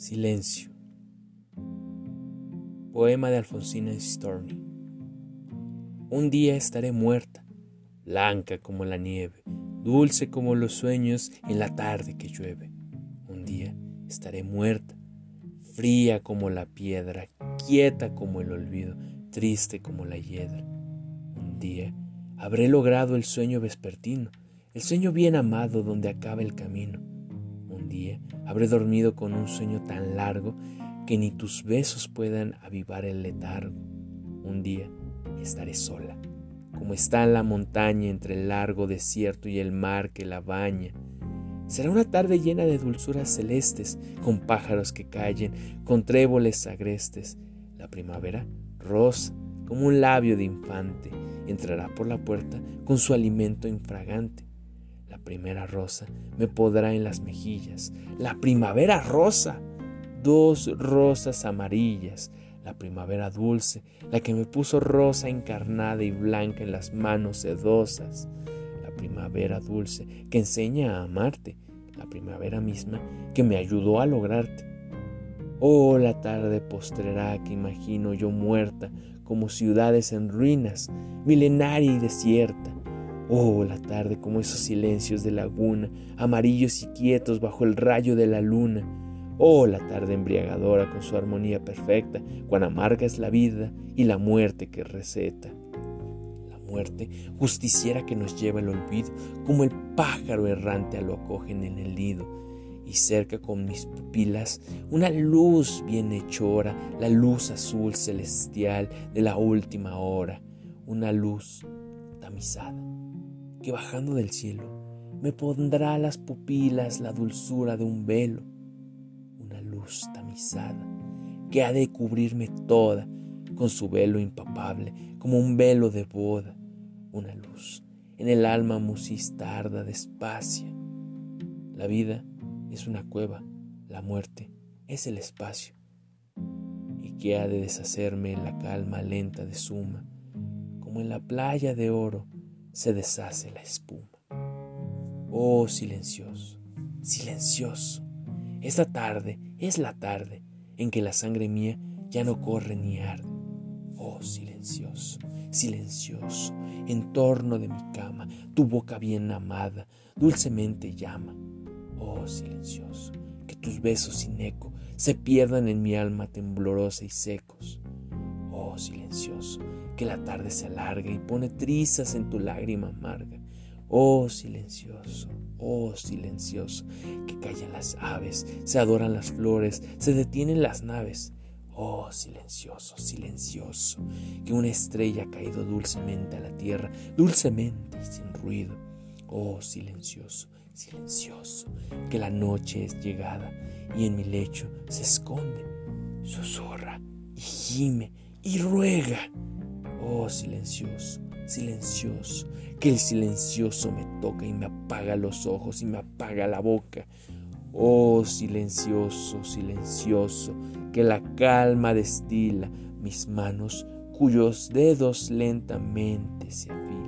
Silencio. Poema de Alfonsina Storni. Un día estaré muerta, blanca como la nieve, dulce como los sueños en la tarde que llueve. Un día estaré muerta, fría como la piedra, quieta como el olvido, triste como la hiedra. Un día habré logrado el sueño vespertino, el sueño bien amado donde acaba el camino día habré dormido con un sueño tan largo que ni tus besos puedan avivar el letargo. Un día estaré sola, como está la montaña entre el largo desierto y el mar que la baña. Será una tarde llena de dulzuras celestes, con pájaros que callen, con tréboles agrestes. La primavera, rosa, como un labio de infante, entrará por la puerta con su alimento infragante primera rosa me podrá en las mejillas. La primavera rosa. Dos rosas amarillas. La primavera dulce, la que me puso rosa encarnada y blanca en las manos sedosas. La primavera dulce que enseña a amarte. La primavera misma que me ayudó a lograrte. Oh, la tarde postrera que imagino yo muerta como ciudades en ruinas, milenaria y desierta Oh, la tarde como esos silencios de laguna, amarillos y quietos bajo el rayo de la luna. Oh, la tarde embriagadora con su armonía perfecta, cuán amarga es la vida y la muerte que receta. La muerte, justiciera que nos lleva el olvido, como el pájaro errante a lo acogen en el nido. Y cerca con mis pupilas una luz bien hechora, la luz azul celestial de la última hora, una luz tamizada que bajando del cielo me pondrá a las pupilas la dulzura de un velo, una luz tamizada que ha de cubrirme toda con su velo impapable como un velo de boda, una luz en el alma musistarda despacia. La vida es una cueva, la muerte es el espacio, y que ha de deshacerme en la calma lenta de suma, como en la playa de oro se deshace la espuma. Oh silencioso, silencioso, esta tarde es la tarde en que la sangre mía ya no corre ni arde. Oh silencioso, silencioso, en torno de mi cama, tu boca bien amada dulcemente llama. Oh silencioso, que tus besos sin eco se pierdan en mi alma temblorosa y secos. Oh silencioso, que la tarde se alarga y pone trizas en tu lágrima amarga. Oh silencioso, oh silencioso, que callan las aves, se adoran las flores, se detienen las naves. Oh silencioso, silencioso, que una estrella ha caído dulcemente a la tierra, dulcemente y sin ruido. Oh silencioso, silencioso, que la noche es llegada y en mi lecho se esconde, susurra y gime y ruega Oh, silencioso, silencioso, que el silencioso me toca y me apaga los ojos y me apaga la boca. Oh, silencioso, silencioso, que la calma destila mis manos cuyos dedos lentamente se afilan.